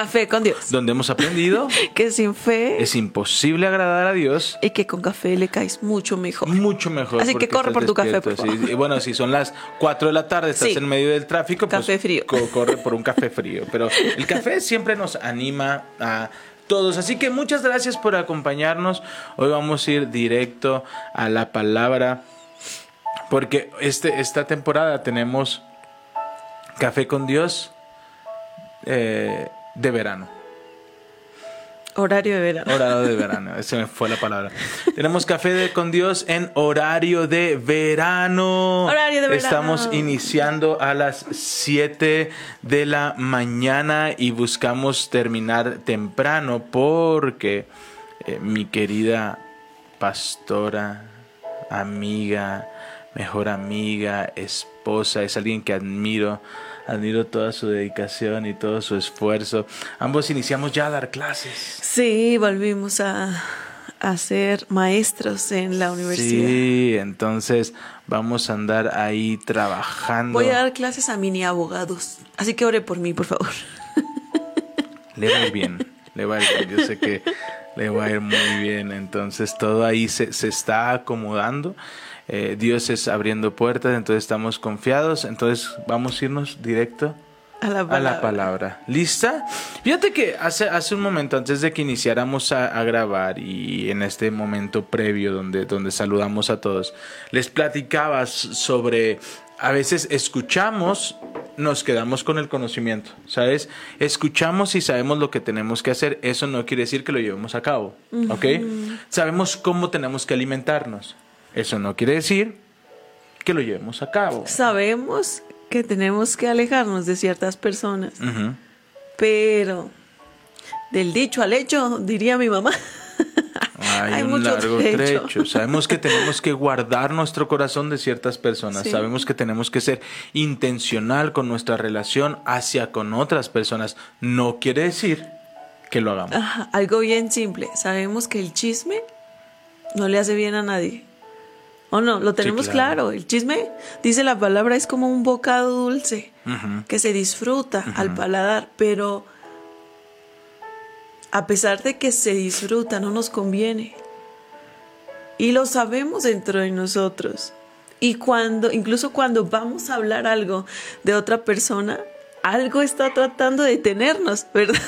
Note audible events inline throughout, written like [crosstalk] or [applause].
Café con Dios. donde hemos aprendido [laughs] Que sin fe es imposible agradar a Dios. y que con café le caes mucho mejor. Mucho mejor. Así que corre por tu café, por sí. favor. Y bueno, si son las 4 de la tarde, estás Sí. en medio del tráfico, pues Café frío. co- corre por un café frío. Pero el café siempre nos anima a todos. Así que muchas gracias por acompañarnos. Hoy vamos a ir directo a la palabra. Porque este, esta temporada tenemos Café con Dios eh, de verano. Horario de verano. Horario de verano, esa me fue la palabra. Tenemos café de- con Dios en horario de verano. Horario de verano. Estamos iniciando a las 7 de la mañana y buscamos terminar temprano porque eh, mi querida pastora, amiga, mejor amiga, esposa, es alguien que admiro. Admiro toda su dedicación y todo su esfuerzo. Ambos iniciamos ya a dar clases. Sí, volvimos a, a ser maestros en la universidad. Sí, entonces vamos a andar ahí trabajando. Voy a dar clases a mini abogados. Así que ore por mí, por favor. Le va a ir bien, le va a ir bien. Yo sé que le va a ir muy bien. Entonces todo ahí se, se está acomodando. Eh, Dios es abriendo puertas, entonces estamos confiados. Entonces vamos a irnos directo A la a palabra. la palabra. ¿Lista? Fíjate que hace, hace un momento, antes de que iniciáramos a, a grabar y en este momento previo donde, donde saludamos a todos, les platicaba s- sobre, a veces escuchamos, nos quedamos con el conocimiento, ¿sabes? Escuchamos y sabemos lo que tenemos que hacer, eso no quiere decir que lo llevemos a cabo, ¿ok? Sabemos cómo tenemos que alimentarnos, eso no quiere decir que lo llevemos a cabo. Sabemos que tenemos que alejarnos de ciertas personas, pero del dicho al hecho, diría mi mamá. [laughs] Hay, un mucho largo trecho. trecho. Sabemos que tenemos que guardar nuestro corazón de ciertas personas. Sí. Sabemos que tenemos que ser intencional con nuestra relación hacia con otras personas. No quiere decir que lo hagamos. Ajá, algo bien simple. Sabemos que el chisme no le hace bien a nadie. ¿O no? Lo tenemos claro. claro. El chisme, dice la palabra, es como un bocado dulce que se disfruta al paladar, pero a pesar de que se disfruta, no nos conviene. Y lo sabemos dentro de nosotros. Y cuando, incluso cuando vamos a hablar algo de otra persona, algo está tratando de detenernos, [laughs] ¿verdad?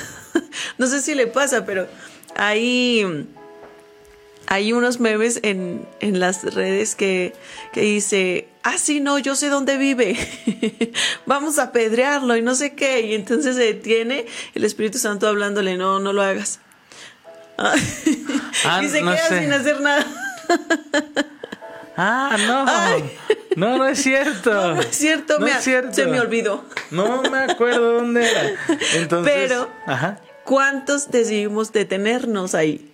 No sé si le pasa, pero hay, hay unos memes en, en las redes que, que dice, ah, sí, no, yo sé dónde vive, [laughs] vamos a apedrearlo y no sé qué, y entonces se detiene el Espíritu Santo hablándole, no, no lo hagas. Ah, [laughs] Ah, y se no queda sé. sin hacer nada. Ah, no. [laughs] No, no es cierto. No, no es cierto, No me- es cierto. se me olvidó. No me acuerdo dónde era. Entonces, Pero- ajá. ¿Cuántos decidimos detenernos ahí?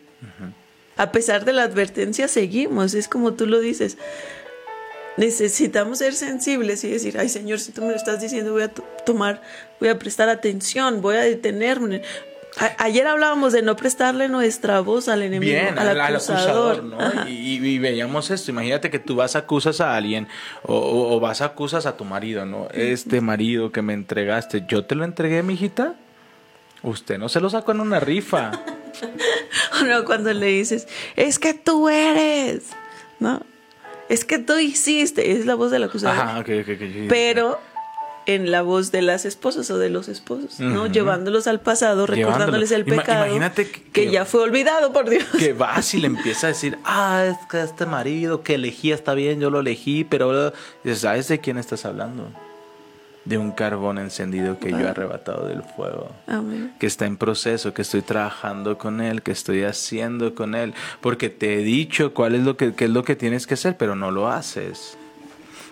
A pesar de la advertencia, seguimos. Es como tú lo dices. Necesitamos ser sensibles y decir, ay Señor, si tú me lo estás diciendo, voy a to- tomar, voy a prestar atención, voy a detenerme. A- ayer hablábamos de no prestarle nuestra voz al enemigo, Bien, al, al, al acusador. acusador, ¿no? Y, veíamos esto. Imagínate que tú vas a acusas a alguien o, o- o vas a acusas a tu marido, ¿no? Este marido que me entregaste, ¿yo te lo entregué, mijita? Usted no se lo sacó en una rifa. [laughs] O no, cuando le dices, es que tú eres, ¿no? Es que tú hiciste, es la voz del acusador. Ajá, ok, ok, ok. pero en la voz de las esposas o de los esposos, ¿no? Llevándolos al pasado, recordándoles el Ima- pecado imagínate que- ya fue olvidado por Dios. Que vas y le empieza a decir, ah, es que este marido que elegí está bien, yo lo elegí, pero ¿sabes de quién estás hablando? De un carbón encendido que yo he arrebatado del fuego. Amén. que está en proceso, que estoy trabajando con él, que estoy haciendo con él, porque te he dicho cuál es lo que qué es lo que tienes que hacer, pero no lo haces.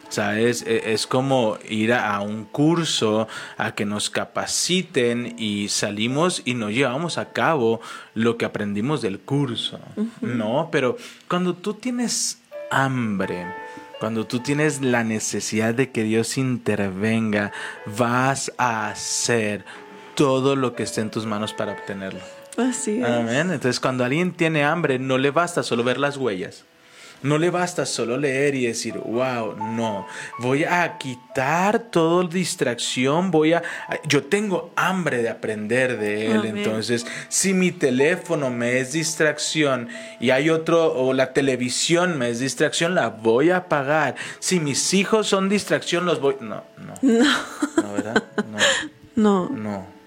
¿Sabes? E- Es como ir a a un curso a que nos capaciten y salimos y no llevamos a cabo lo que aprendimos del curso. No, pero cuando tú tienes hambre cuando tú tienes la necesidad de que Dios intervenga, vas a hacer todo lo que esté en tus manos para obtenerlo. Así es. Amén. Entonces, cuando alguien tiene hambre, no le basta solo ver las huellas. No le basta solo leer y decir, wow, no, voy a quitar toda distracción, voy a... Yo tengo hambre de aprender de él, Amén. entonces si mi teléfono me es distracción y hay otro, o la televisión me es distracción, la voy a apagar. Si mis hijos son distracción, los voy... No, no. No, ¿verdad? No. No, No. no.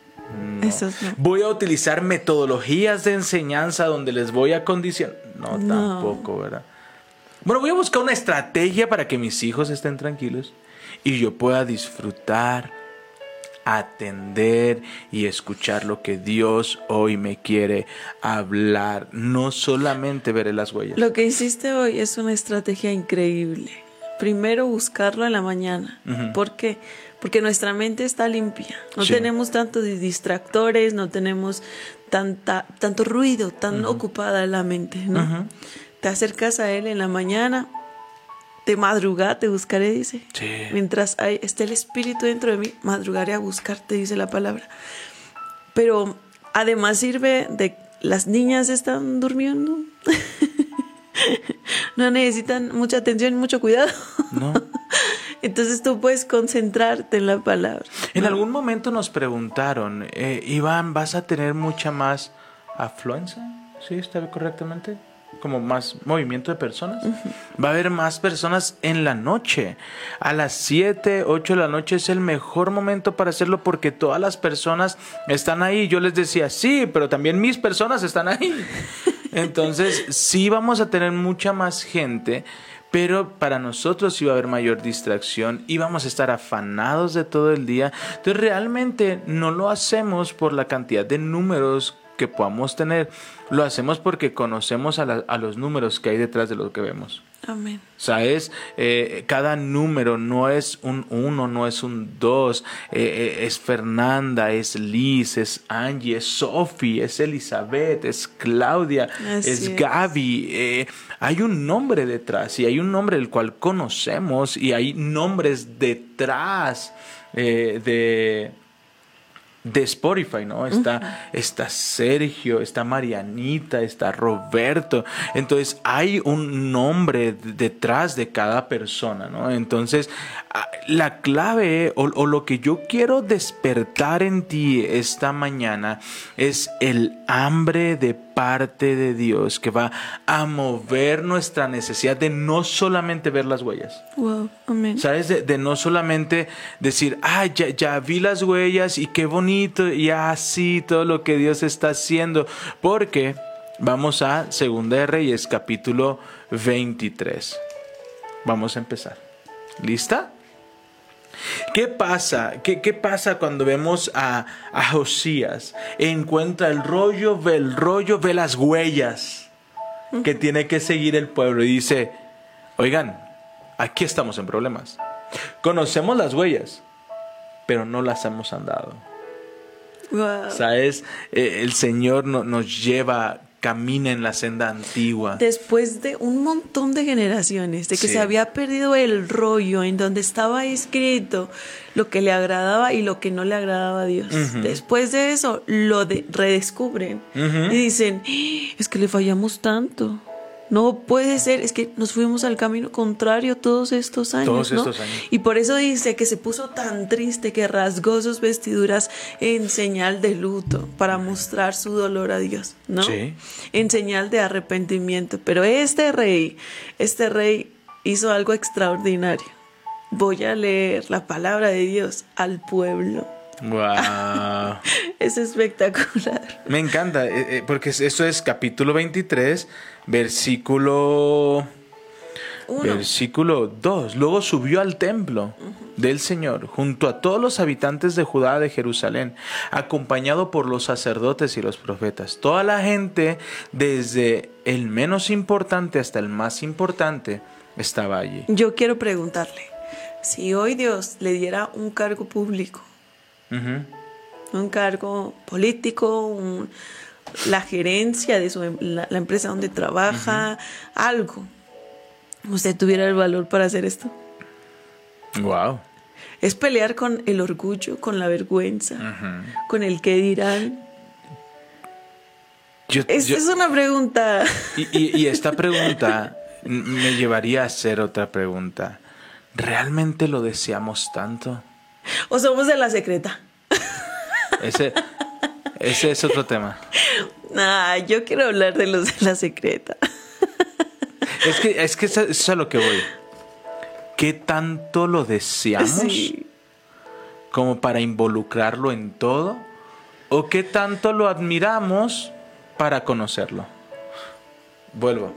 Esos no. Voy a utilizar metodologías de enseñanza donde les voy a condicionar. No, No. tampoco, ¿verdad? Bueno, voy a buscar una estrategia para que mis hijos estén tranquilos y yo pueda disfrutar, atender y escuchar lo que Dios hoy me quiere hablar. No solamente veré las huellas. Lo que hiciste hoy es una estrategia increíble. Primero buscarlo en la mañana. Ujú. ¿Por qué? Porque nuestra mente está limpia. No Sí. tenemos tantos distractores, no tenemos tanta, tanto ruido, tan ocupada la mente, ¿no? Ujú. Te acercas a él en la mañana, de madrugada te buscaré, dice. Sí. Mientras hay, esté el espíritu dentro de mí, madrugaré a buscarte, dice la palabra. Pero además sirve de las niñas están durmiendo. [laughs] no necesitan mucha atención y mucho cuidado. ¿No? [laughs] Entonces tú puedes concentrarte en la palabra. En algún momento nos preguntaron, eh, Iván, ¿vas a tener mucha más afluencia? ¿Sí? ¿Está correctamente? Como más movimiento de personas. Va a haber más personas en la noche. A las 7, 8 de la noche es el mejor momento para hacerlo porque todas las personas están ahí. Yo les decía, sí, pero también mis personas están ahí. [laughs] Entonces, sí vamos a tener mucha más gente, pero para nosotros va a haber mayor distracción y vamos a estar afanados de todo el día. Entonces, realmente no lo hacemos por la cantidad de números que podamos tener, lo hacemos porque conocemos a, la- a los números que hay detrás de lo que vemos. Amén. ¿Sabes? Eh, cada número no es un 1, no es un 2. es Fernanda, es Liz, es Angie, es Sophie, es Elizabeth, es Claudia, Así es es. Gaby. eh, hay un nombre detrás y hay un nombre el cual conocemos y hay nombres detrás eh, de de Spotify, ¿no? Está, está Sergio, está Marianita, está Roberto. Entonces hay un nombre detrás de cada persona, ¿no? Entonces ah, la clave o, o lo que yo quiero despertar en ti esta mañana es el hambre de parte de Dios que va a mover nuestra necesidad de no solamente ver las huellas. Wow, amén. ¿Sabes? De, de no solamente decir, ah, ya, ya vi las huellas y qué bonito, y así todo lo que Dios está haciendo. Porque vamos a Segunda de Reyes, capítulo 23. Vamos a empezar. ¿Lista? ¿Qué pasa? ¿Qué, qué pasa cuando vemos a, a Josías? Encuentra el rollo, ve el rollo, ve las huellas que tiene que seguir el pueblo y dice, oigan, aquí estamos en problemas. Conocemos las huellas, pero no las hemos andado. Wow. ¿Sabes? Eh, el Señor no- nos lleva, camina en la senda antigua. Después de un montón de generaciones, de que Sí. se había perdido el rollo en donde estaba escrito lo que le agradaba y lo que no le agradaba a Dios. Después de eso, lo de- redescubren y dicen, "¡Ah! es que le fallamos tanto. No puede ser, es que nos fuimos al camino contrario todos estos años. Todos ¿no? estos años. Y por eso dice que se puso tan triste que rasgó sus vestiduras en señal de luto para mostrar su dolor a Dios, ¿no? Sí. En señal de arrepentimiento. Pero este rey, este rey hizo algo extraordinario. Voy a leer la palabra de Dios al pueblo. Wow. [laughs] Es espectacular. Me encanta, eh, eh, porque eso es capítulo 23, versículo... Uno. Versículo 2. Luego subió al templo del Señor junto a todos los habitantes de Judá de Jerusalén, acompañado por los sacerdotes y los profetas. Toda la gente, desde el menos importante hasta el más importante, estaba allí. Yo quiero preguntarle, si hoy Dios le diera un cargo público, Un cargo político, un- la gerencia de su, em- la, la empresa donde trabaja, algo, usted tuviera el valor para hacer esto. Wow. Es pelear con el orgullo, con la vergüenza, con el que dirán. Yo, es una pregunta. y, y- y esta pregunta me llevaría a hacer otra pregunta. ¿Realmente lo deseamos tanto? O somos de la secreta. Ese, ese es otro tema. Nah, yo quiero hablar de los de la secreta. Es que, es que eso es a lo que voy. ¿Qué tanto lo deseamos Sí. como para involucrarlo en todo? ¿O qué tanto lo admiramos para conocerlo? Vuelvo.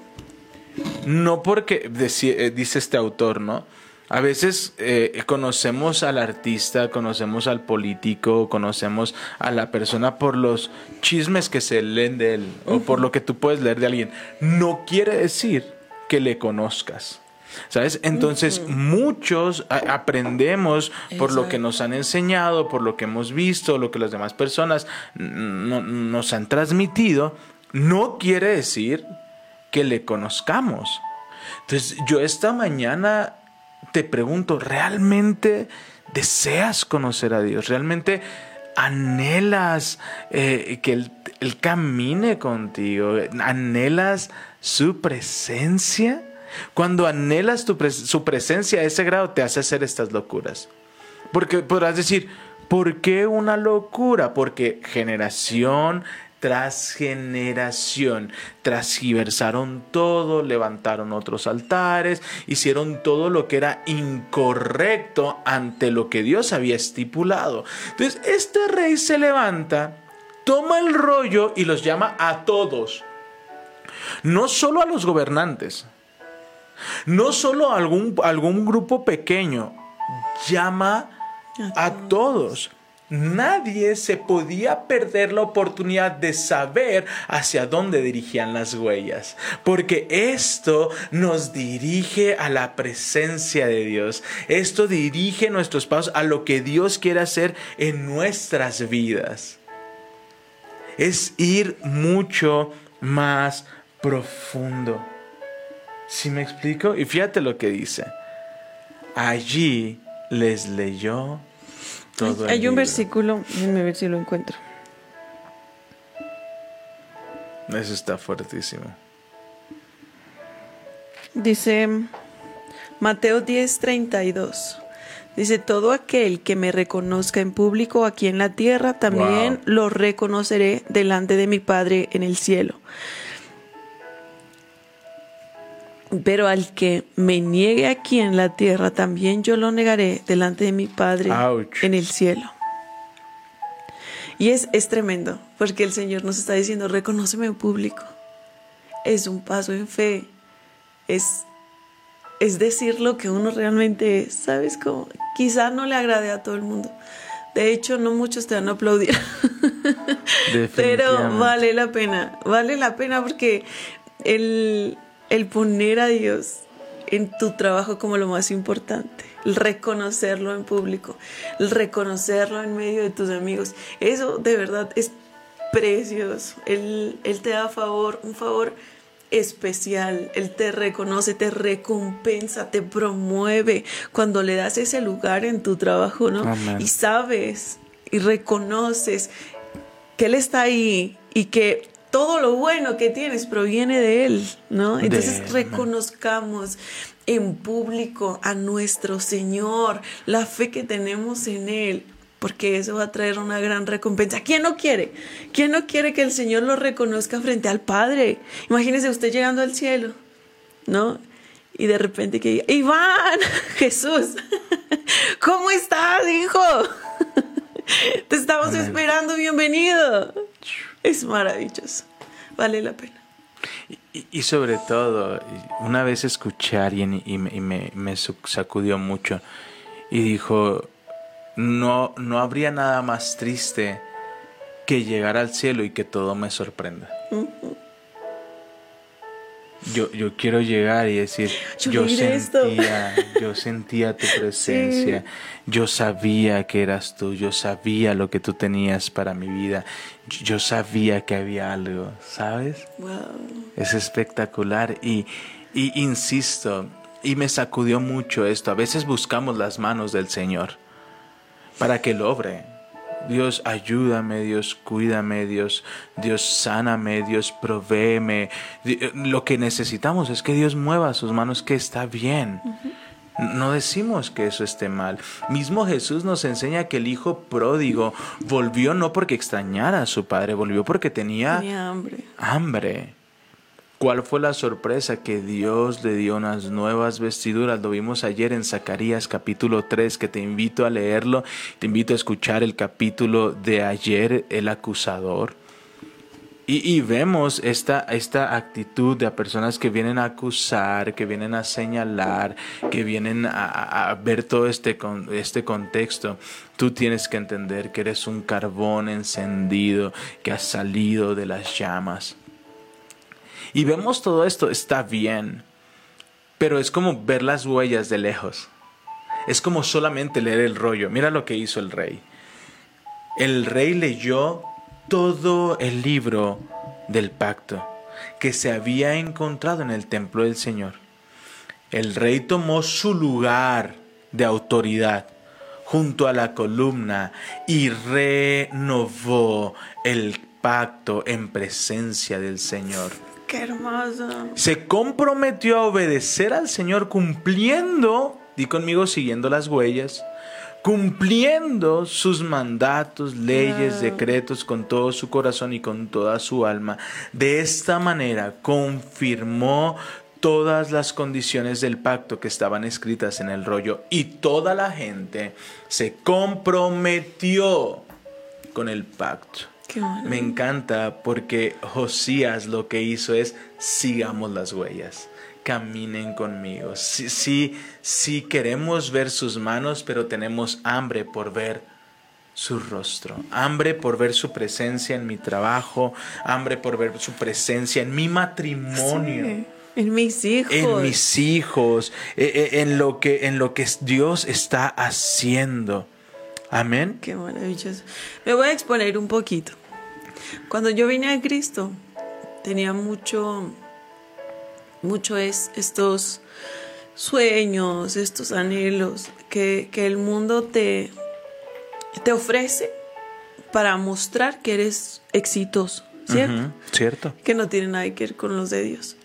No porque, eh, dice este autor, ¿no? A veces eh, conocemos al artista, conocemos al político, conocemos a la persona por los chismes que se leen de él o por lo que tú puedes leer de alguien. No quiere decir que le conozcas. ¿Sabes? Entonces muchos aprendemos por lo que nos han enseñado, por lo que hemos visto, lo que las demás personas no- nos han transmitido. No quiere decir que le conozcamos. Entonces, yo esta mañana te pregunto, ¿realmente deseas conocer a Dios? ¿Realmente anhelas eh, que él, camine contigo? ¿Anhelas su presencia? Cuando anhelas su presencia a ese grado, te hace hacer estas locuras. Porque podrás decir, ¿por qué una locura? Porque generación tras generación transgiversaron todo, levantaron otros altares, hicieron todo lo que era incorrecto ante lo que Dios había estipulado. Entonces, este rey se levanta, toma el rollo y los llama a todos. No solo a los gobernantes, no solo a algún, algún grupo pequeño, llama a todos. Nadie se podía perder la oportunidad de saber hacia dónde dirigían las huellas, porque esto nos dirige a la presencia de Dios. Esto dirige nuestros pasos a lo que Dios quiere hacer en nuestras vidas. Es ir mucho más profundo. ¿Sí me explico? Y fíjate lo que dice. Allí les leyó todo Hay un versículo, déjenme ver si lo encuentro. Eso está fuertísimo. Dice Mateo 10, 32. Dice, todo aquel que me reconozca en público aquí en la tierra, también Wow. lo reconoceré delante de mi Padre en el cielo. Pero al que me niegue aquí en la tierra, también yo lo negaré delante de mi Padre Ouch. en el cielo. Y es, es tremendo, porque el Señor nos está diciendo, reconóceme en público. Es un paso en fe. Es, es decir lo que uno realmente es. ¿Sabes cómo? Quizá no le agrade a todo el mundo. De hecho, no muchos te van a aplaudir. [laughs] Pero vale la pena. Vale la pena porque el, el poner a Dios en tu trabajo como lo más importante, el reconocerlo en público, el reconocerlo en medio de tus amigos, eso de verdad es precioso. Él, él te da favor, un favor especial. Él te reconoce, te recompensa, te promueve cuando le das ese lugar en tu trabajo, ¿no? Y sabes y reconoces que Él está ahí y que todo lo bueno que tienes proviene de Él, ¿no? Entonces reconozcamos en público a nuestro Señor, la fe que tenemos en Él, porque eso va a traer una gran recompensa. ¿Quién no quiere? ¿Quién no quiere que el Señor lo reconozca frente al Padre? Imagínese usted llegando al cielo, ¿no? Y de repente que diga, Iván, [laughs] Jesús, [laughs] ¿cómo estás, hijo? [laughs] Te estamos Amén. esperando, bienvenido. Es maravilloso, vale la pena. Y, y sobre todo, una vez escuché a alguien y, me, y me- me su- sacudió mucho y dijo, no, no habría nada más triste que llegar al cielo y que todo me sorprenda. Yo, yo quiero llegar y decir, Yo yo, leí esto". sentía, yo [laughs] sentía tu presencia, yo sabía que eras tú, yo sabía lo que tú tenías para mi vida, yo sabía que había algo, ¿sabes? Wow. Es espectacular y, Y insisto, y me sacudió mucho esto, a veces buscamos las manos del Señor para que lo obre. Dios, ayúdame, Dios, cuídame, Dios, Dios, sáname, Dios, provéeme. Di- Lo que necesitamos es que Dios mueva sus manos, que está bien. No decimos que eso esté mal. Mismo Jesús nos enseña que el hijo pródigo volvió no porque extrañara a su padre, volvió porque tenía Tenía hambre. hambre. ¿Cuál fue la sorpresa? Que Dios le dio unas nuevas vestiduras. Lo vimos ayer en Zacarías capítulo 3, que te invito a leerlo. Te invito a escuchar el capítulo de ayer, el acusador. Y, vemos esta, esta actitud de personas que vienen a acusar, que vienen a señalar, que vienen a, ver todo este, este contexto. Tú tienes que entender que eres un carbón encendido que ha salido de las llamas. Y vemos todo esto, está bien, pero es como ver las huellas de lejos. Es como solamente leer el rollo. Mira lo que hizo el rey. El rey leyó todo el libro del pacto que se había encontrado en el templo del Señor. El rey tomó su lugar de autoridad junto a la columna y renovó el pacto en presencia del Señor. Qué hermoso. Se comprometió a obedecer al Señor cumpliendo, di conmigo, siguiendo las huellas, cumpliendo sus mandatos, leyes, decretos con todo su corazón y con toda su alma. De esta manera confirmó todas las condiciones del pacto que estaban escritas en el rollo y toda la gente se comprometió con el pacto. Bueno. Me encanta porque Josías lo que hizo es sigamos las huellas, caminen conmigo. Sí, sí, sí queremos ver sus manos, pero tenemos hambre por ver su rostro, hambre por ver su presencia en mi trabajo, hambre por ver su presencia en mi matrimonio. Sí, En mis hijos. En mis hijos, eh, eh, en lo que en lo que Dios está haciendo. Amén. Qué maravilloso. Me voy a exponer un poquito. Cuando yo vine a Cristo, tenía mucho, mucho es, estos sueños, estos anhelos que, que el mundo te, te ofrece para mostrar que eres exitoso, ¿cierto? Cierto. que no tiene nada que ver con los de Dios.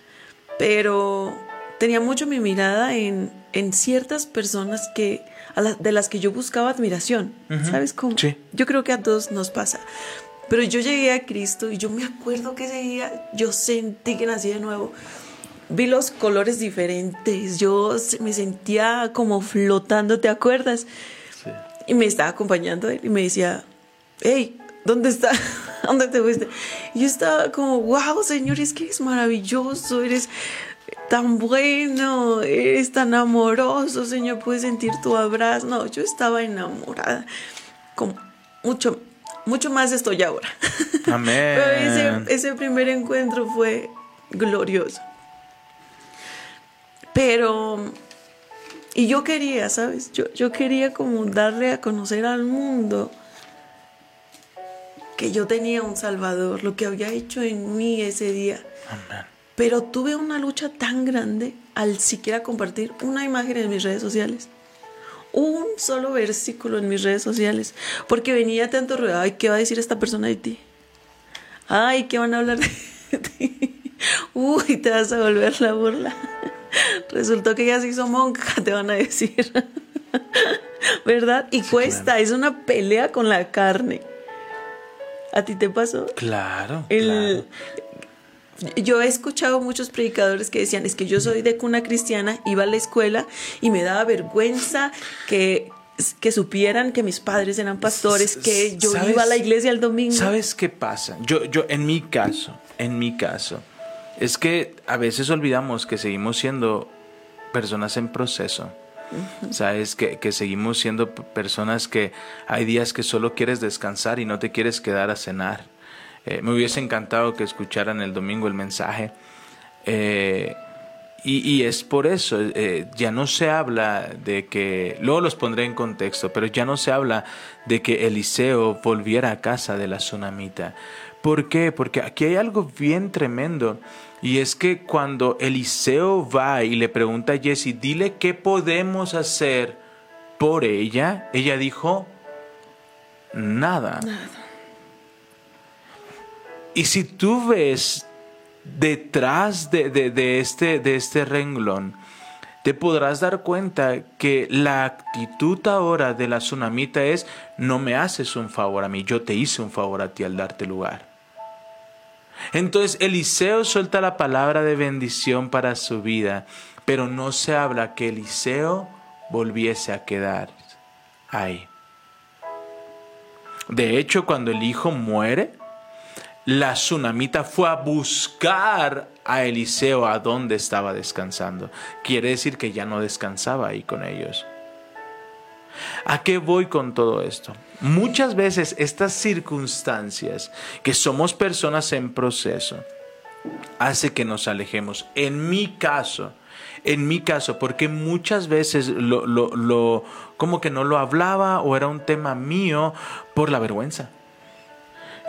Pero tenía mucho mi mirada en, en ciertas personas que, a la- de las que yo buscaba admiración. ¿Sabes cómo? Sí. Yo creo que a todos nos pasa. Pero yo llegué a Cristo y yo me acuerdo que ese día yo sentí que nací de nuevo. Vi los colores diferentes, yo me sentía como flotando, ¿te acuerdas? Sí. Y me estaba acompañando él y me decía, hey, ¿dónde está? [laughs] ¿Dónde te fuiste? Y yo estaba como, wow, Señor, es que eres maravilloso, eres tan bueno, eres tan amoroso, Señor, puedes sentir tu abrazo. No, yo estaba enamorada, como mucho, mucho más estoy ahora. [laughs] Amén. Pero ese, ese primer encuentro fue glorioso. Pero, y yo quería, ¿sabes? Yo, yo quería como darle a conocer al mundo que yo tenía un Salvador, lo que había hecho en mí ese día. Amén. Pero tuve una lucha tan grande al siquiera compartir una imagen en mis redes sociales. Un solo versículo en mis redes sociales. Porque venía tanto ruido. Ay, ¿qué va a decir esta persona de ti? Ay, ¿qué van a hablar de ti? [laughs] Uy, te vas a volver la burla. [laughs] Resultó que ya se hizo monja, te van a decir. [laughs] ¿Verdad? Y cuesta, es una pelea con la carne. ¿A ti te pasó? Claro. El, claro. Yo he escuchado muchos predicadores que decían, es que yo soy de cuna cristiana, iba a la escuela y me daba vergüenza que, que supieran que mis padres eran pastores, que yo ¿Sabes? iba a la iglesia el domingo. ¿Sabes qué pasa? Yo, yo, en mi caso, en mi caso, es que a veces olvidamos que seguimos siendo personas en proceso. Sabes que, que seguimos siendo personas que hay días que solo quieres descansar y no te quieres quedar a cenar. Eh, me hubiese encantado que escucharan el domingo el mensaje. Eh, y, es por eso, eh, ya no se habla de que, luego los pondré en contexto, pero ya no se habla de que Eliseo volviera a casa de la tsunamita. ¿Por qué? Porque aquí hay algo bien tremendo. Y es que cuando Eliseo va y le pregunta a Jesse, dile qué podemos hacer por ella, ella dijo, nada. Y si tú ves detrás de, este, este renglón, te podrás dar cuenta que la actitud ahora de la tsunamita es, no me haces un favor a mí, yo te hice un favor a ti al darte lugar. Entonces Eliseo suelta la palabra de bendición para su vida, pero no se habla que Eliseo volviese a quedar ahí. De hecho, cuando el hijo muere, la tsunamita fue a buscar a Eliseo a donde estaba descansando. Quiere decir que ya no descansaba ahí con ellos. ¿A qué voy con todo esto? Muchas veces estas circunstancias, que somos personas en proceso, hace que nos alejemos. En mi caso, en mi caso, porque muchas veces lo, lo, lo- como que no lo hablaba o era un tema mío por la vergüenza.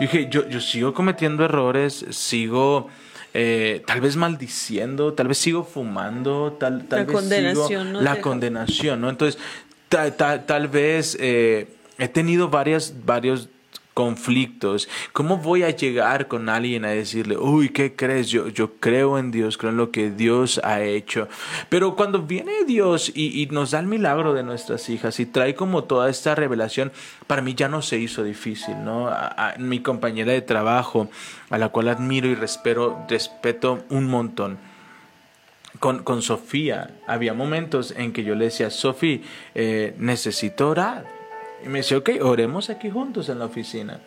Y dije, yo, yo sigo cometiendo errores, sigo eh, tal vez maldiciendo, tal vez sigo fumando, tal, tal La vez condenación sigo no la deja. condenación, ¿no? Entonces, ta- ta- tal vez eh, he tenido varias, varios conflictos. ¿Cómo voy a llegar con alguien a decirle, uy, ¿qué crees? Yo, yo creo en Dios, creo en lo que Dios ha hecho. Pero cuando viene Dios y, nos da el milagro de nuestras hijas y trae como toda esta revelación, para mí ya no se hizo difícil, ¿no? Mi compañera de trabajo, a la cual admiro y respeto, respeto un montón con, con Sofía, había momentos en que yo le decía, Sofía, eh, necesito orar. Y me decía, ok, oremos aquí juntos en la oficina.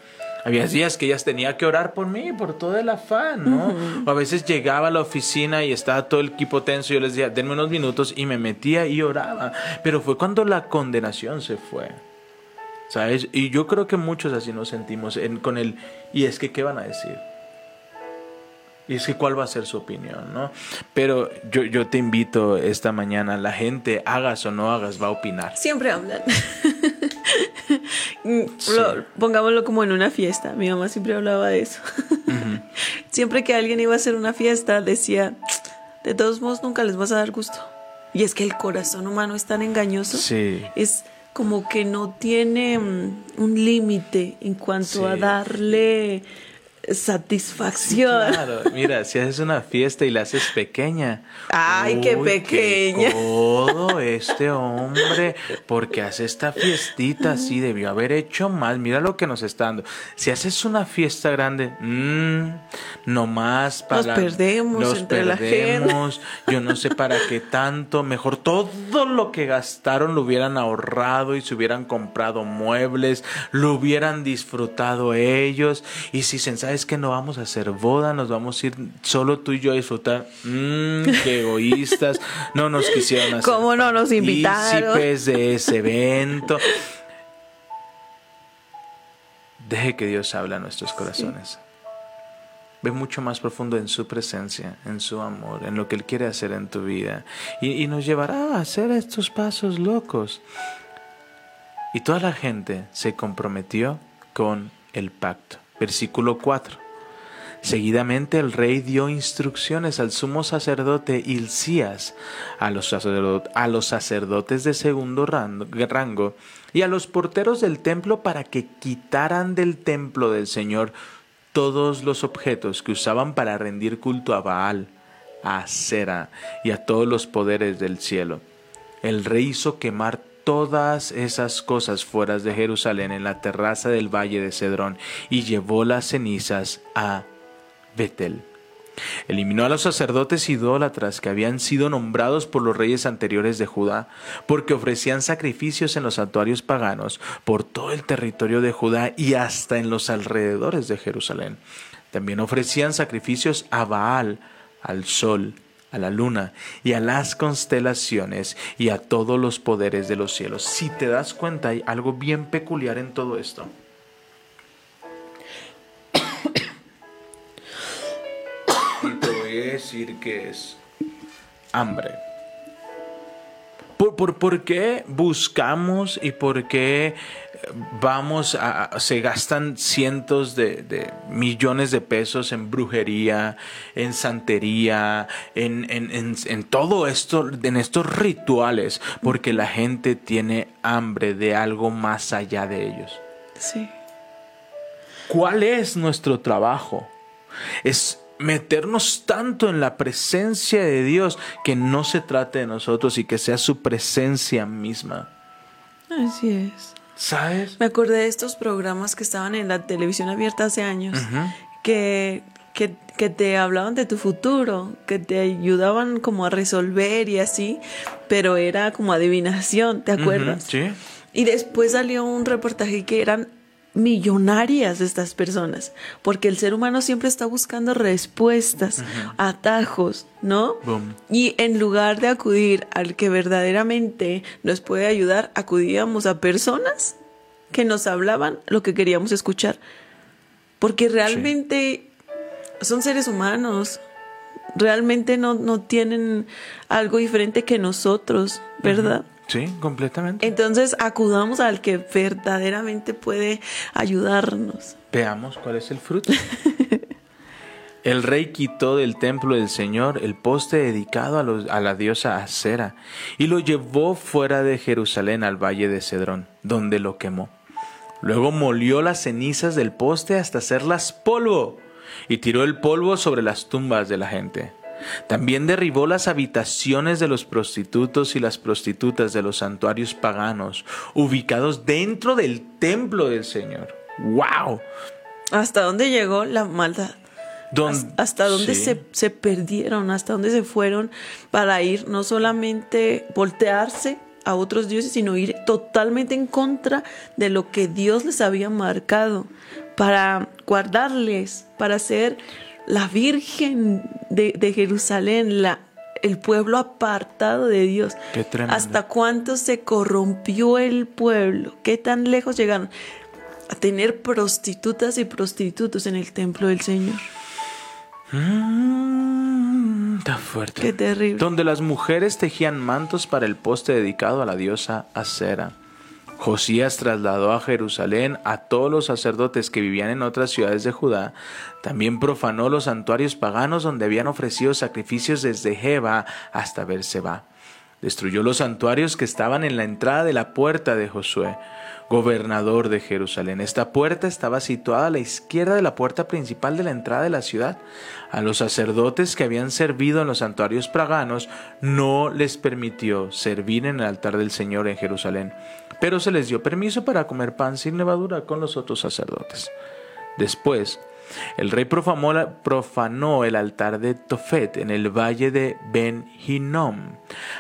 Había días que ellas tenía que orar por mí, por todo el afán, ¿no? O a veces llegaba a la oficina y estaba todo el equipo tenso y yo les decía, denme unos minutos y me metía y oraba. Pero fue cuando la condenación se fue. ¿Sabes? Y yo creo que muchos así nos sentimos en- con el, y es que, ¿qué van a decir? Y es que cuál va a ser su opinión, ¿no? Pero yo, yo te invito esta mañana, la gente, hagas o no hagas, va a opinar. Siempre hablan. [laughs] Lo- pongámoslo como en una fiesta. Mi mamá siempre hablaba de eso. [laughs] siempre que alguien iba a hacer una fiesta, decía, de todos modos nunca les vas a dar gusto. Y es que el corazón humano es tan engañoso. Sí. Es como que no tiene mm, un límite en cuanto a darle satisfacción. Claro, mira, si haces una fiesta y la haces pequeña. Ay, qué pequeña. Todo este hombre, porque hace esta fiestita así, debió haber hecho más. Mira lo que nos está dando. Si haces una fiesta grande, mmm, no más para. Nos perdemos nos entre la gente. perdemos, Yo no sé para qué tanto. Mejor todo lo que gastaron lo hubieran ahorrado y se hubieran comprado muebles, lo hubieran disfrutado ellos. Y si se sabes que no vamos a hacer boda, nos vamos a ir solo tú y yo a disfrutar. Mmm, qué egoístas. No nos quisieron hacer. ¿Cómo no nos invitaron? de ese evento. Deje que Dios hable a nuestros corazones. Ve mucho más profundo en su presencia, en su amor, en lo que Él quiere hacer en tu vida. Y, y nos llevará a hacer estos pasos locos. Y toda la gente se comprometió con el pacto. Versículo 4. Seguidamente el rey dio instrucciones al sumo sacerdote Hilcías, a los, sacerdotes de segundo ran- rango y a los porteros del templo para que quitaran del templo del Señor todos los objetos que usaban para rendir culto a Baal, a Sera y a todos los poderes del cielo. El rey hizo quemar todas esas cosas fuera de Jerusalén en la terraza del valle de Cedrón y llevó las cenizas a Betel. Eliminó a los sacerdotes idólatras que habían sido nombrados por los reyes anteriores de Judá, porque ofrecían sacrificios en los santuarios paganos por todo el territorio de Judá y hasta en los alrededores de Jerusalén. También ofrecían sacrificios a Baal, al sol, a la luna y a las constelaciones y a todos los poderes de los cielos. Si te das cuenta, hay algo bien peculiar en todo esto. Y te voy a decir que es hambre. ¿Por, por, por qué buscamos y por qué vamos a, se gastan cientos de, de millones de pesos en brujería, en santería, en, en- en- en todo esto, en estos rituales, porque la gente tiene hambre de algo más allá de ellos. Sí. ¿Cuál es nuestro trabajo? Es meternos tanto en la presencia de Dios que no se trate de nosotros y que sea su presencia misma. Así es. ¿Sabes? Me acordé de estos programas que estaban en la televisión abierta hace años, que, que, que te hablaban de tu futuro, que te ayudaban como a resolver y así, pero era como adivinación, ¿te acuerdas? Sí. Y después salió un reportaje que eran millonarias estas personas, porque el ser humano siempre está buscando respuestas, atajos, ¿no? Boom. Y en lugar de acudir al que verdaderamente nos puede ayudar, acudíamos a personas que nos hablaban lo que queríamos escuchar, porque realmente son seres humanos, realmente no, no tienen algo diferente que nosotros, ¿verdad? Sí, completamente. Entonces acudamos al que verdaderamente puede ayudarnos. Veamos cuál es el fruto. [laughs] El rey quitó del templo del Señor el poste dedicado a, los- a la diosa Acera y lo llevó fuera de Jerusalén al valle de Cedrón, donde lo quemó. Luego molió las cenizas del poste hasta hacerlas polvo y tiró el polvo sobre las tumbas de la gente. También derribó las habitaciones de los prostitutos y las prostitutas de los santuarios paganos ubicados dentro del templo del Señor. ¡Wow! ¿Hasta dónde llegó la maldad? Don- hasta dónde sí. se, se perdieron, hasta dónde se fueron para ir, no solamente voltearse a otros dioses, sino ir totalmente en contra de lo que Dios les había marcado, para guardarles, para ser la Virgen de, de Jerusalén, la, el pueblo apartado de Dios. Qué tremendo. ¿Hasta cuánto se corrompió el pueblo? ¿Qué tan lejos llegaron? A tener prostitutas y prostitutos en el templo del Señor. Mm, fuerte. Qué terrible. Donde las mujeres tejían mantos para el poste dedicado a la diosa Acera. Josías trasladó a Jerusalén a todos los sacerdotes que vivían en otras ciudades de Judá. También profanó los santuarios paganos donde habían ofrecido sacrificios desde Jeba hasta Berseba. Destruyó los santuarios que estaban en la entrada de la puerta de Josué, gobernador de Jerusalén. Esta puerta estaba situada a la izquierda de la puerta principal de la entrada de la ciudad. A los sacerdotes que habían servido en los santuarios paganos no les permitió servir en el altar del Señor en Jerusalén, pero se les dio permiso para comer pan sin levadura con los otros sacerdotes. Después, el rey profanó, el altar de Tofet en el valle de Ben Hinnom,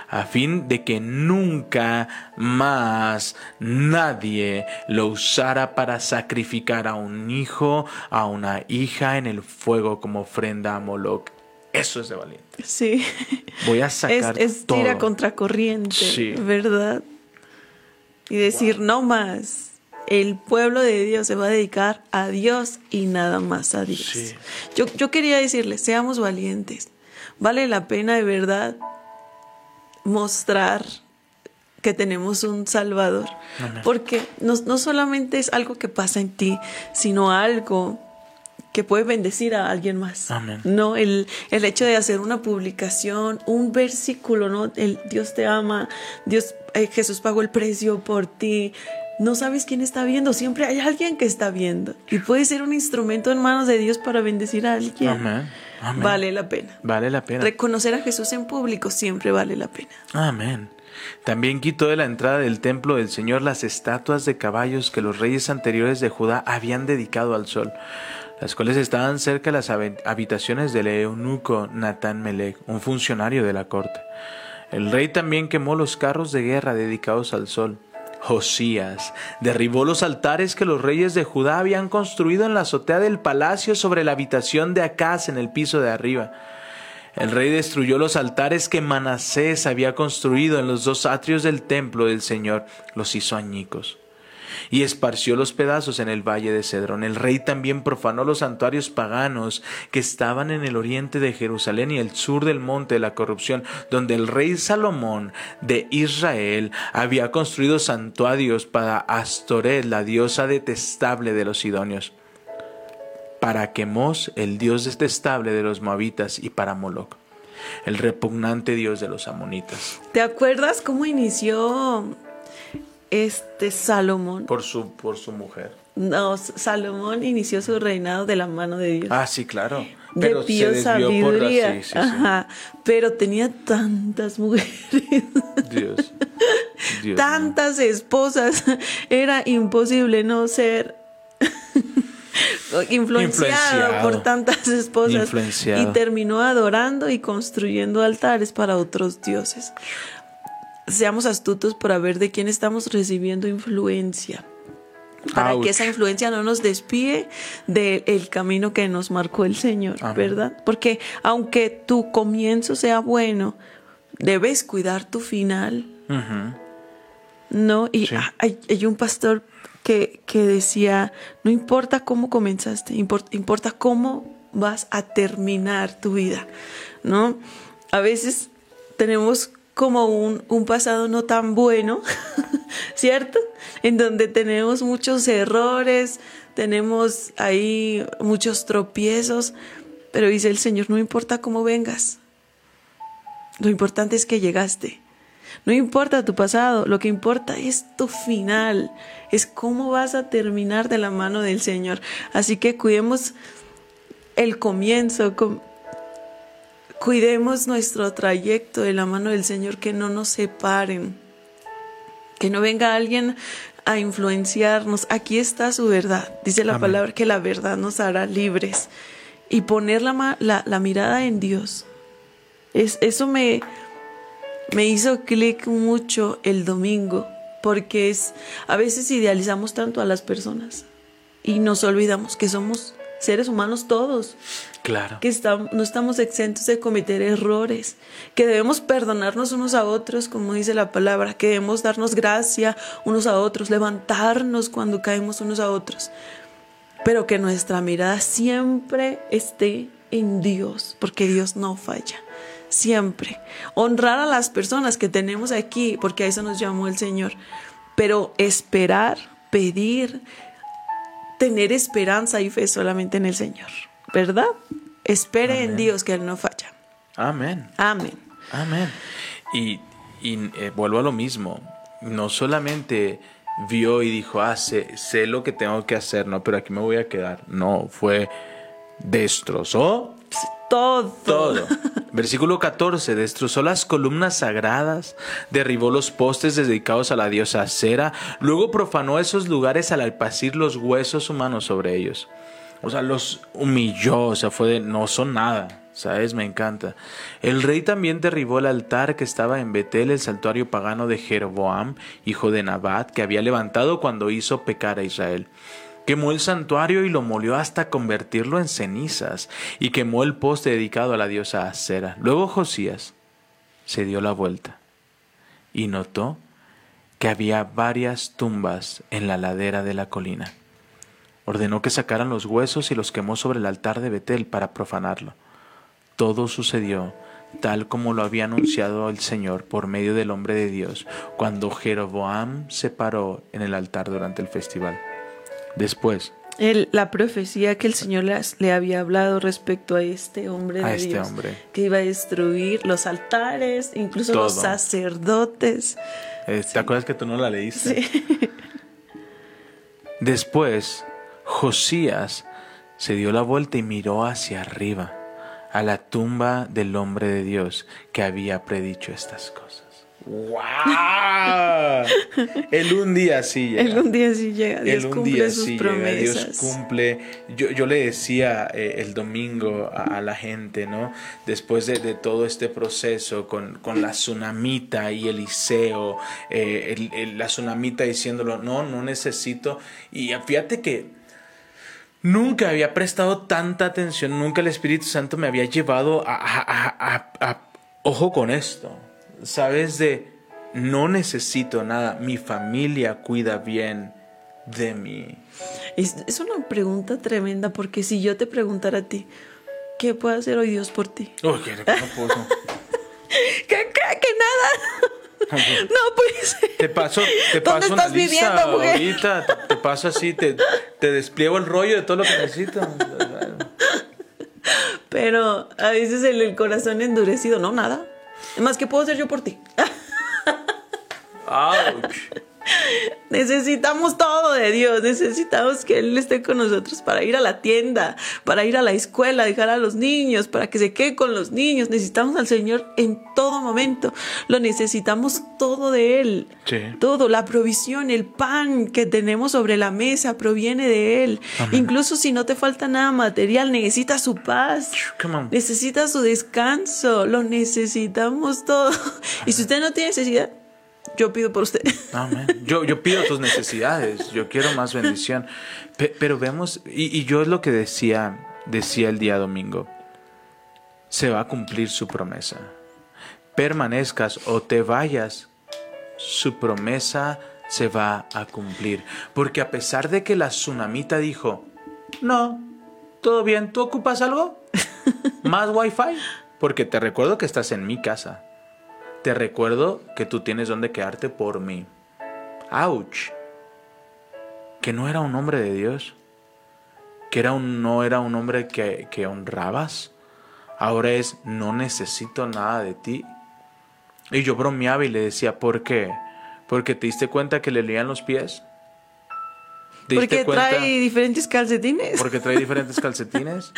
a fin de que nunca más nadie lo usara para sacrificar a un hijo, a una hija en el fuego como ofrenda a Moloch. Eso es de valiente. Sí. Voy a Es, sacar es todo. ir a contracorriente, Sí. ¿verdad? Y decir, no más. El pueblo de Dios se va a dedicar a Dios y nada más a Dios. Sí. Yo, yo quería decirles, seamos valientes. Vale la pena de verdad mostrar que tenemos un Salvador. Porque no, no solamente es algo que pasa en ti, sino algo que puede bendecir a alguien más. Amén. No, el, el hecho de hacer una publicación, un versículo, ¿no? El Dios te ama, Dios, eh, Jesús pagó el precio por ti. No sabes quién está viendo, siempre hay alguien que está viendo. Y puede ser un instrumento en manos de Dios para bendecir a alguien. Amén. Amén. Vale la pena. Vale la pena. Reconocer a Jesús en público siempre vale la pena. Amén. También quitó de la entrada del templo del Señor las estatuas de caballos que los reyes anteriores de Judá habían dedicado al sol, las cuales estaban cerca de las habi- habitaciones del eunuco Natán Melech, un funcionario de la corte. El rey también quemó los carros de guerra dedicados al sol. Josías derribó los altares que los reyes de Judá habían construido en la azotea del palacio sobre la habitación de Acaz en el piso de arriba. El rey destruyó los altares que Manasés había construido en los dos atrios del templo del Señor, los hizo añicos. Y esparció los pedazos en el valle de Cedrón. El rey también profanó los santuarios paganos que estaban en el oriente de Jerusalén y el sur del monte de la corrupción, donde el rey Salomón de Israel había construido santuarios para Astoret, la diosa detestable de los sidonios, para Quemos, el dios detestable de los moabitas, y para Moloch el repugnante dios de los amonitas. ¿Te acuerdas cómo inició este Salomón? Por su, por su mujer. No, Salomón inició su reinado de la mano de Dios. Ah, sí, claro. Pero de pío sabiduría. sí, sí, Ajá. Pero tenía tantas mujeres. Dios. [laughs] Dios tantas esposas. Era imposible no ser [laughs] influenciado, por tantas esposas y terminó adorando y construyendo altares para otros dioses. Seamos astutos para ver de quién estamos recibiendo influencia. Para que esa influencia no nos despide del camino que nos marcó el Señor, ¿verdad? Porque aunque tu comienzo sea bueno, debes cuidar tu final. ¿No? Y hay, un pastor que, decía, no importa cómo comenzaste, importa, cómo vas a terminar tu vida, ¿no? A veces tenemos como un, un pasado no tan bueno, [laughs] ¿cierto? En donde tenemos muchos errores, tenemos ahí muchos tropiezos, pero dice el Señor, no importa cómo vengas, lo importante es que llegaste. No importa tu pasado, lo que importa es tu final, es cómo vas a terminar de la mano del Señor. Así que cuidemos el comienzo, cuidemos nuestro trayecto de la mano del Señor, que no nos separen, que no venga alguien a influenciarnos. Aquí está su verdad. Dice la palabra que la verdad nos hará libres. Y poner la, la mirada en Dios. Es, eso me, me hizo clic mucho el domingo porque es a veces idealizamos tanto a las personas y nos olvidamos que somos seres humanos todos. Claro. Que no estamos exentos de cometer errores, que debemos perdonarnos unos a otros, como dice la palabra, que debemos darnos gracia unos a otros, levantarnos cuando caemos unos a otros, pero que nuestra mirada siempre esté en Dios, porque Dios no falla siempre. Honrar a las personas que tenemos aquí, porque a eso nos llamó el Señor. Pero esperar, pedir, tener esperanza y fe solamente en el Señor, ¿verdad? Espere en Dios que Él no falla. Amén. Amén. Amén. Y, eh, vuelvo a lo mismo. No solamente vio y dijo, ah, sé, sé, lo que tengo que hacer, no, pero aquí me voy a quedar. No, fue destrozó todo. Todo. [laughs] Versículo 14. Destrozó las columnas sagradas, derribó los postes dedicados a la diosa Cera, luego profanó esos lugares al alpacir los huesos humanos sobre ellos. O sea, los humilló, o sea, fue de no son nada. ¿Sabes? Me encanta. El rey también derribó el altar que estaba en Betel, el santuario pagano de Jeroboam, hijo de Nabat, que había levantado cuando hizo pecar a Israel. Quemó el santuario y lo molió hasta convertirlo en cenizas, y quemó el poste dedicado a la diosa Acera. Luego Josías se dio la vuelta y notó que había varias tumbas en la ladera de la colina. Ordenó que sacaran los huesos y los quemó sobre el altar de Betel para profanarlo. Todo sucedió tal como lo había anunciado el Señor por medio del hombre de Dios cuando Jeroboam se paró en el altar durante el festival. Después. la profecía que el Señor le había hablado respecto a este hombre de este Dios, hombre. que iba a destruir los altares, incluso los sacerdotes. Eh, ¿Te acuerdas que tú no la leíste? Sí. [laughs] Después, Josías se dio la vuelta y miró hacia arriba, a la tumba del hombre de Dios que había predicho estas cosas. ¡Wow! El un día sí llega. El un día sí llega. Dios cumple sus promesas. Dios cumple. Yo, yo le decía eh, el domingo a, la gente, ¿no? Después de, todo este proceso con, con, la tsunamita y Eliseo, eh, la tsunamita diciéndolo, no, no necesito. Y fíjate que nunca había prestado tanta atención, nunca el Espíritu Santo me había llevado a, a ojo con esto sabes de, no necesito nada, mi familia cuida bien de mí. Es, es una pregunta tremenda porque si yo te preguntara a ti, ¿qué puede hacer hoy Dios por ti? Uy, que no puedo. [laughs] ¿Qué, qué, que nada? [laughs] No, pues. Te paso, te ¿Dónde paso una estás lista viviendo, mujer? ahorita, te, te paso así, te, te despliego el rollo de todo lo que necesito. Pero a veces el, el corazón endurecido, no, nada. Más, ¿qué puedo hacer yo por ti? Necesitamos todo de Dios, necesitamos que Él esté con nosotros para ir a la tienda, para ir a la escuela, dejar a los niños, para que se quede con los niños. Necesitamos al Señor en todo momento, lo necesitamos todo de Él. Sí. Todo, la provisión, el pan que tenemos sobre la mesa proviene de Él. Incluso si no te falta nada material, necesitas su paz. Necesitas su descanso, lo necesitamos todo. Y si usted no tiene necesidad, yo pido por usted. [laughs] Amén. Yo, yo pido tus necesidades, yo quiero más bendición. Pe- pero vemos, y, y yo es lo que decía, decía el día domingo, se va a cumplir su promesa. Permanezcas o te vayas, su promesa se va a cumplir. Porque a pesar de que la tsunamita dijo, no, todo bien, ¿tú ocupas algo? [laughs] ¿Más wifi? Porque te recuerdo que estás en mi casa. Te recuerdo que tú tienes donde quedarte por mí. Ouch. Que no era un hombre de Dios. Que era un, no era un hombre que, que honrabas. Ahora es no necesito nada de ti. Y yo bromeaba y le decía, ¿por qué? Porque te diste cuenta que le leían los pies. ¿Te diste Porque cuenta? trae diferentes calcetines. Porque trae diferentes [laughs] calcetines.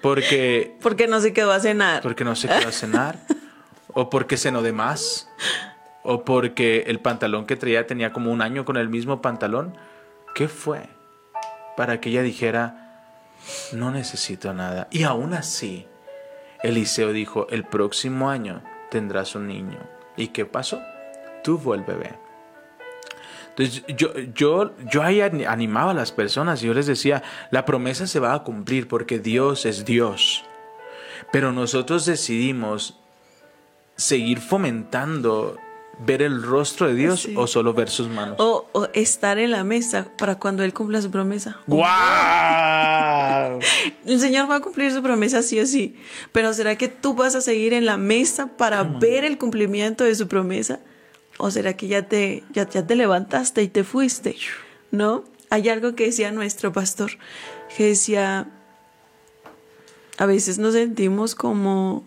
Porque Porque no se quedó a cenar. porque no se quedó a cenar, o porque cenó de más, o porque el pantalón que traía tenía como un año con el mismo pantalón. ¿Qué fue? Para que ella dijera, no necesito nada. Y aún así, Eliseo dijo, el próximo año tendrás un niño. ¿Y qué pasó? Tuvo el bebé. Entonces yo, yo, yo ahí ani- animaba a las personas y yo les decía, la promesa se va a cumplir porque Dios es Dios. Pero nosotros decidimos seguir fomentando ver el rostro de Dios Sí. o solo ver sus manos. O, o estar en la mesa para cuando Él cumpla su promesa. ¡Guau! [laughs] El Señor va a cumplir su promesa sí o sí. Pero ¿será que tú vas a seguir en la mesa para ver el cumplimiento de su promesa? ¿O será que ya te, ya, ya te levantaste y te fuiste? ¿No? Hay algo que decía nuestro pastor, que decía, a veces nos sentimos como,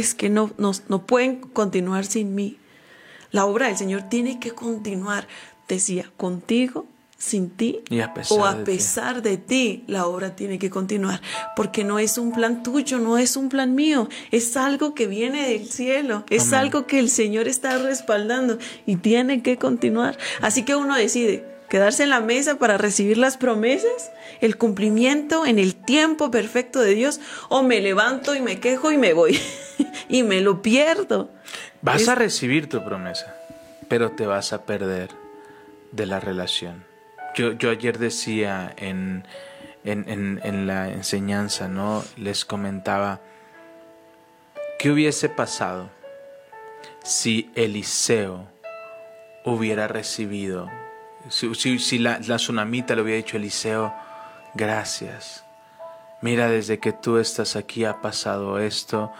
es que no, nos- no pueden continuar sin mí. La obra del Señor tiene que continuar, decía, contigo, sin ti Y a pesar o a de ti. pesar de ti, la obra tiene que continuar, porque no es un plan tuyo, no es un plan mío, es algo que viene del cielo, es Amén. algo que el Señor está respaldando y tiene que continuar. Así que uno decide quedarse en la mesa para recibir las promesas, el cumplimiento en el tiempo perfecto de Dios, o me levanto y me quejo y me voy [laughs] y me lo pierdo. Vas Es- a recibir tu promesa, pero te vas a perder de la relación. Yo, yo ayer decía en, en, en- en la enseñanza, ¿no? Les comentaba, ¿qué hubiese pasado si Eliseo hubiera recibido, si, si- si la, la tsunamita le hubiera dicho, Eliseo, gracias. Mira, desde que tú estás aquí ha pasado esto.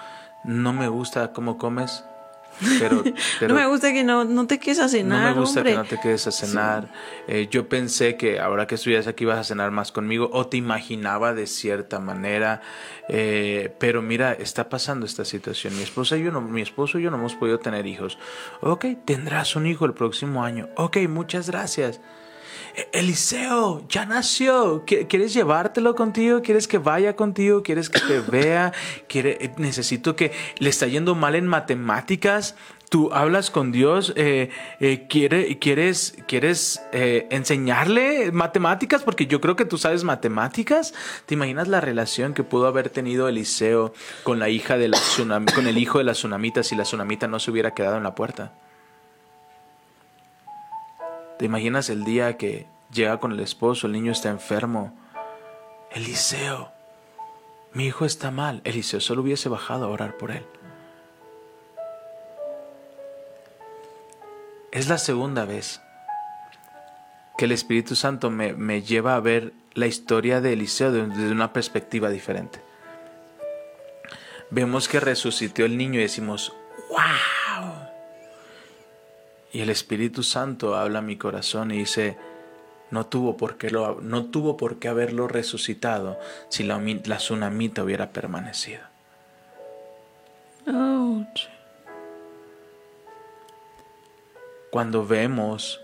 No me gusta cómo comes, pero, pero [laughs] no me gusta que no, no te quedes a no cenar, me gusta hombre. que no te quedes a cenar. Eh, yo pensé que ahora que estuvieras aquí ibas a cenar más conmigo o te imaginaba de cierta manera. Eh, pero mira, está pasando esta situación. Mi esposa y yo no, mi esposo y yo no hemos podido tener hijos. Ok, tendrás un hijo el próximo año. Ok, muchas gracias. "E- Eliseo, ya nació. ¿Qui- ¿Quieres llevártelo contigo? ¿Quieres que vaya contigo? ¿Quieres que te vea? ¿Quiere, eh, necesito que le está yendo mal en matemáticas. Tú hablas con Dios. eh, eh, quiere, ¿Quieres, quieres eh, enseñarle matemáticas? Porque yo creo que tú sabes matemáticas. ¿Te imaginas la relación que pudo haber tenido Eliseo con la hija de la tsunami, con el hijo de la tsunamita si la tsunamita no se hubiera quedado en la puerta? ¿Te imaginas el día que llega con el esposo, el niño está enfermo? Eliseo, mi hijo está mal. Eliseo solo hubiese bajado a orar por él. Es la segunda vez que el Espíritu Santo me, me lleva a ver la historia de Eliseo desde una perspectiva diferente. Vemos que resucitó el niño y decimos, ¡wow! Y el Espíritu Santo habla a mi corazón y dice, no tuvo por qué, lo, no tuvo por qué haberlo resucitado si la, la tsunamita hubiera permanecido. Ouch. Cuando vemos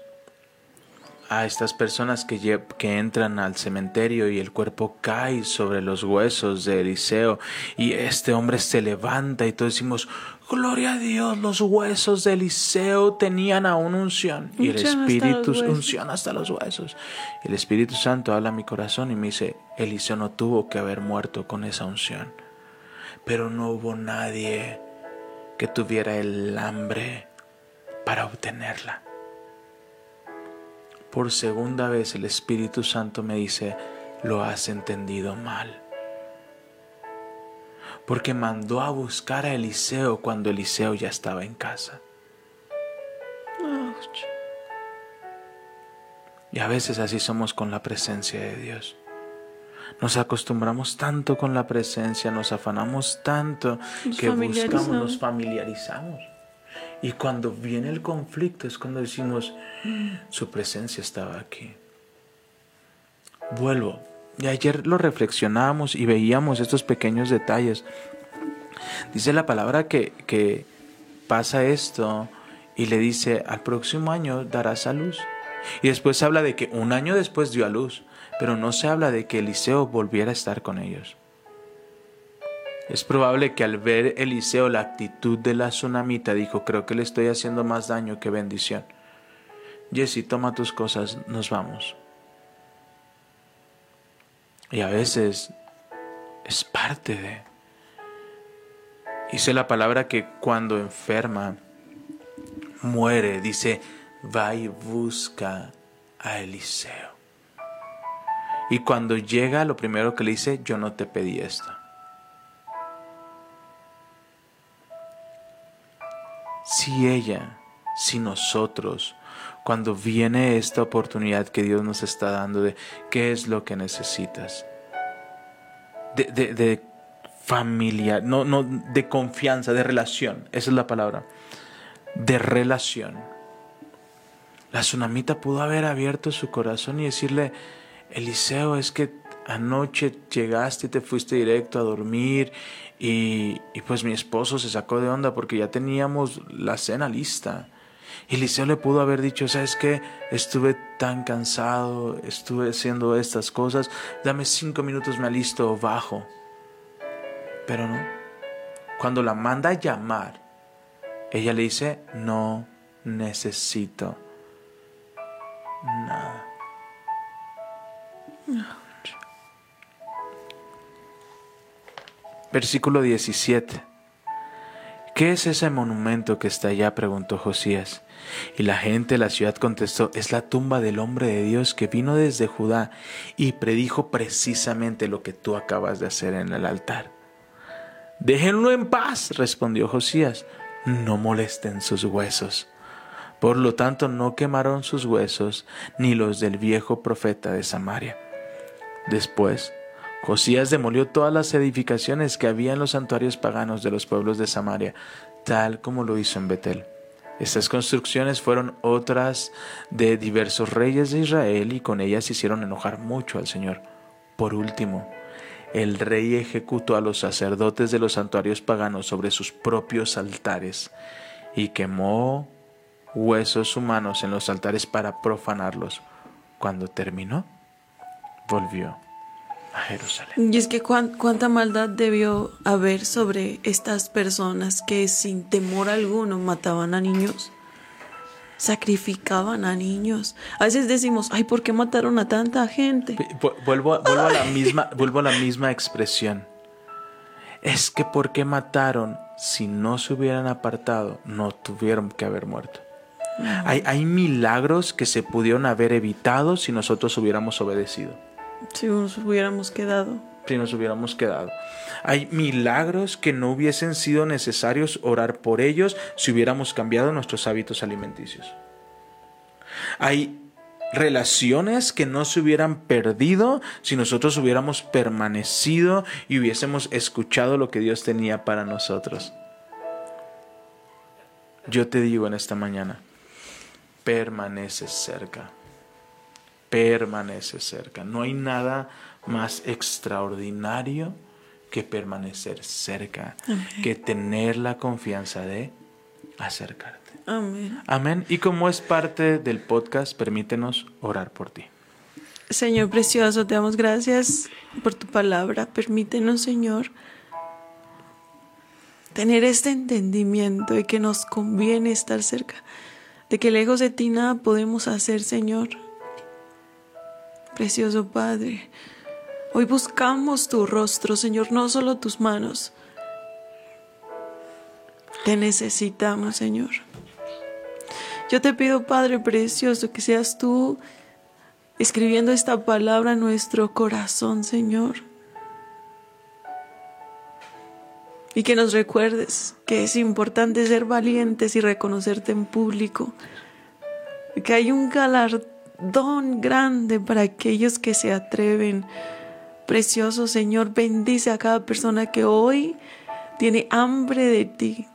a estas personas que, entran al cementerio y el cuerpo cae sobre los huesos de Eliseo y este hombre se levanta y todos decimos, gloria a Dios, los huesos de Eliseo tenían aún unción y el Espíritu unción hasta los huesos. El Espíritu Santo habla a mi corazón y me dice, Eliseo no tuvo que haber muerto con esa unción, pero no hubo nadie que tuviera el hambre para obtenerla. Por segunda vez el Espíritu Santo me dice, lo has entendido mal. Porque mandó a buscar a Eliseo cuando Eliseo ya estaba en casa. Y a veces así somos con la presencia de Dios. Nos acostumbramos tanto con la presencia, nos afanamos tanto Nos que buscamos, nos familiarizamos. Y cuando viene el conflicto es cuando decimos, "Mm, su presencia estaba aquí. Vuelvo. Y ayer lo reflexionábamos y veíamos estos pequeños detalles. Dice la palabra que, que pasa esto y le dice, al próximo año darás a luz. Y después habla de que un año después dio a luz, pero no se habla de que Eliseo volviera a estar con ellos. Es probable que al ver Eliseo la actitud de la tsunamita dijo, creo que le estoy haciendo más daño que bendición. Jesse, toma tus cosas, nos vamos. Y a veces es parte de... Dice la palabra que cuando enferma, muere, dice, va y busca a Eliseo. Y cuando llega, lo primero que le dice, yo no te pedí esto. Si ella, si nosotros, cuando viene esta oportunidad que Dios nos está dando de qué es lo que necesitas, de, de, no, no, de confianza, de relación, esa es la palabra, de relación. La tsunamita pudo haber abierto su corazón y decirle, Eliseo, es que anoche llegaste y te fuiste directo a dormir y, y pues mi esposo se sacó de onda porque ya teníamos la cena lista. Eliseo le pudo haber dicho, ¿sabes qué? Estuve tan cansado, estuve haciendo estas cosas, dame cinco minutos, me alisto, bajo. Pero no. Cuando la manda a llamar, ella le dice, no necesito nada. Versículo 17. ¿Qué es ese monumento que está allá? preguntó Josías. Y la gente de la ciudad contestó, es la tumba del hombre de Dios que vino desde Judá y predijo precisamente lo que tú acabas de hacer en el altar. Déjenlo en paz, respondió Josías, no molesten sus huesos. Por lo tanto, no quemaron sus huesos ni los del viejo profeta de Samaria. Después, Josías demolió todas las edificaciones que había en los santuarios paganos de los pueblos de Samaria, tal como lo hizo en Betel. Estas construcciones fueron otras de diversos reyes de Israel y con ellas hicieron enojar mucho al Señor. Por último, el rey ejecutó a los sacerdotes de los santuarios paganos sobre sus propios altares y quemó huesos humanos en los altares para profanarlos. Cuando terminó, volvió a Jerusalén. Y es que cuán- cuánta maldad debió haber sobre estas personas que sin temor alguno mataban a niños, sacrificaban a niños. A veces decimos, ay, ¿por qué mataron a tanta gente? Vu- Vuelvo, a- vuelvo a la misma, vuelvo a la misma expresión. Es que porque mataron, si no se hubieran apartado, no tuvieron que haber muerto. Hay, hay milagros que se pudieron haber evitado si nosotros hubiéramos obedecido, Si nos hubiéramos quedado. si nos hubiéramos quedado. Hay milagros que no hubiesen sido necesarios orar por ellos si hubiéramos cambiado nuestros hábitos alimenticios. Hay relaciones que no se hubieran perdido si nosotros hubiéramos permanecido y hubiésemos escuchado lo que Dios tenía para nosotros. Yo te digo en esta mañana, permaneces cerca, permaneces cerca. No hay nada más extraordinario que permanecer cerca, que tener la confianza de acercarte. Amén. Amén. Y como es parte del podcast, permítenos orar por ti. Señor precioso, te damos gracias por tu palabra. Permítenos, Señor, tener este entendimiento de que nos conviene estar cerca, de que lejos de ti nada podemos hacer, Señor. Precioso Padre, hoy buscamos tu rostro, Señor, no solo tus manos. Te necesitamos, Señor. Yo te pido, Padre precioso, que seas tú escribiendo esta palabra en nuestro corazón, Señor. Y que nos recuerdes que es importante ser valientes y reconocerte en público. Que hay un galardón grande para aquellos que se atreven. Precioso Señor, bendice a cada persona que hoy tiene hambre de ti,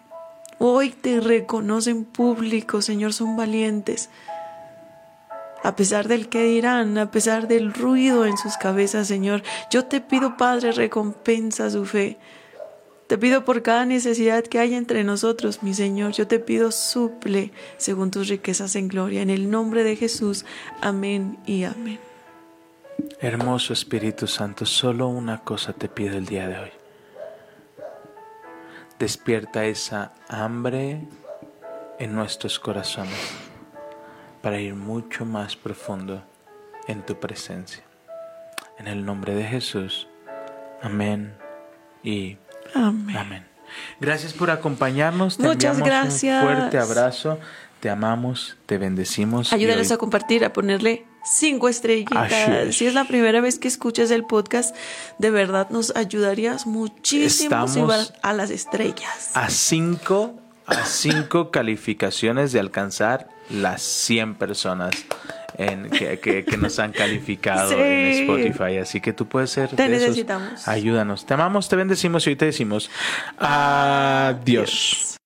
Hoy te reconocen público, Señor, son valientes. A pesar del que dirán, a pesar del ruido en sus cabezas, Señor, yo te pido, Padre, recompensa su fe. Te pido por cada necesidad que hay entre nosotros, mi Señor. Yo te pido suple según tus riquezas en gloria. En el nombre de Jesús. Amén y amén. Hermoso Espíritu Santo, solo una cosa te pido el día de hoy despierta esa hambre en nuestros corazones para ir mucho más profundo en tu presencia. En el nombre de Jesús. Amén y amén. Gracias por acompañarnos. Te Muchas gracias. Un fuerte abrazo. Te amamos, te bendecimos. Ayúdanos a compartir, a ponerle cinco estrellitas. Si es la primera vez que escuchas el podcast, de verdad nos ayudarías muchísimo si vas a las estrellas. A cinco, a cinco calificaciones de alcanzar las 100 personas en, que, nos han calificado en Spotify. Así que tú puedes ser. Te necesitamos. Ayúdanos. Te amamos, te bendecimos y hoy te decimos adiós.